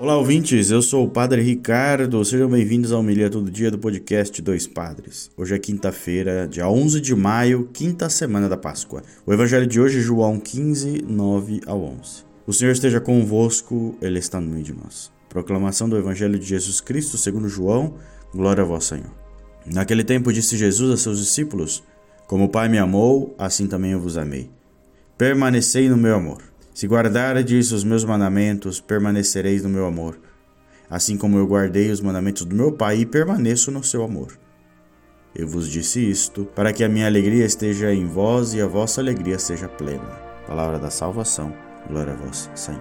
Olá, ouvintes. Eu sou o Padre Ricardo. Sejam bem-vindos ao Homilia Todo Dia do podcast Dois Padres. Hoje é quinta-feira, dia 11 de maio, quinta semana da Páscoa. O evangelho de hoje é João 15, 9 ao 11. O Senhor esteja convosco, Ele está no meio de nós. Proclamação do evangelho de Jesus Cristo segundo João. Glória a vós, Senhor. Naquele tempo disse Jesus a seus discípulos: Como o Pai me amou, assim também eu vos amei. Permanecei no meu amor. Se guardardes os meus mandamentos, permanecereis no meu amor, assim como eu guardei os mandamentos do meu Pai e permaneço no seu amor. Eu vos disse isto, para que a minha alegria esteja em vós e a vossa alegria seja plena. Palavra da salvação, glória a vós, Senhor.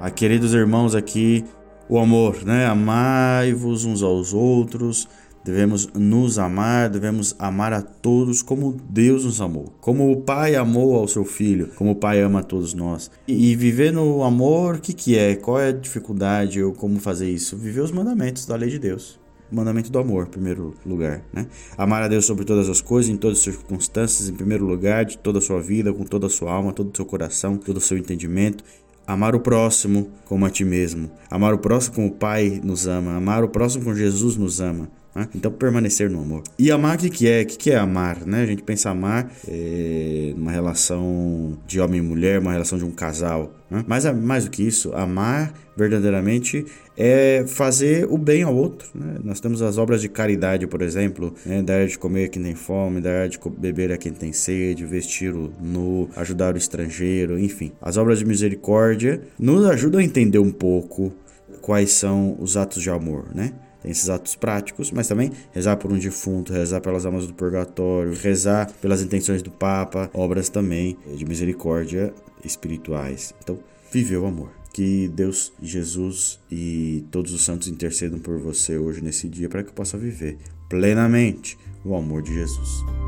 Ah, queridos irmãos, aqui o amor, né? Amai-vos uns aos outros, Devemos nos amar, devemos amar a todos como Deus nos amou, como o Pai amou ao seu Filho, como o Pai ama a todos nós. E, e viver no amor, o que, que é? Qual é a dificuldade ou como fazer isso? Viver os mandamentos da lei de Deus. Mandamento do amor, em primeiro lugar. Né? Amar a Deus sobre todas as coisas, em todas as circunstâncias, em primeiro lugar, de toda a sua vida, com toda a sua alma, todo o seu coração, todo o seu entendimento amar o próximo como a ti mesmo, amar o próximo como o Pai nos ama, amar o próximo como Jesus nos ama. Né? Então, permanecer no amor. E amar, o que, que é? O que, que é amar? Né? A gente pensa amar é, numa relação de homem e mulher, uma relação de um casal. Né? Mas mais do que isso, amar verdadeiramente é fazer o bem ao outro. Né? Nós temos as obras de caridade, por exemplo, né? dar de comer a quem tem fome, dar de beber a quem tem sede, vestir o nu, ajudar o estrangeiro, enfim. As obras de misericórdia nos ajudam a entender um pouco quais são os atos de amor, né? Tem esses atos práticos, mas também rezar por um defunto, rezar pelas almas do purgatório, rezar pelas intenções do Papa, obras também de misericórdia espirituais. Então, viver o amor. Que Deus, Jesus e todos os santos intercedam por você hoje nesse dia para que possa viver plenamente o amor de Jesus.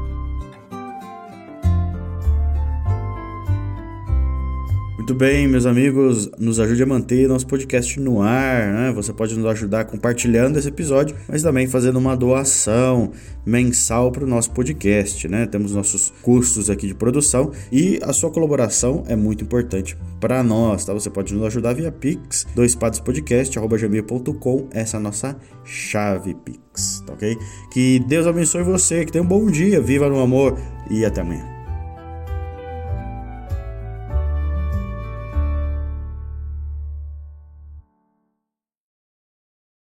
Muito bem, meus amigos, nos ajude a manter nosso podcast no ar, né? Você pode nos ajudar compartilhando esse episódio, mas também fazendo uma doação mensal para o nosso podcast, né? Temos nossos custos aqui de produção e a sua colaboração é muito importante para nós, tá? Você pode nos ajudar via Pix, doispadospodcast.gmail.com, essa é a nossa chave Pix, tá ok? Que Deus abençoe você, que tenha um bom dia, viva no amor e até amanhã.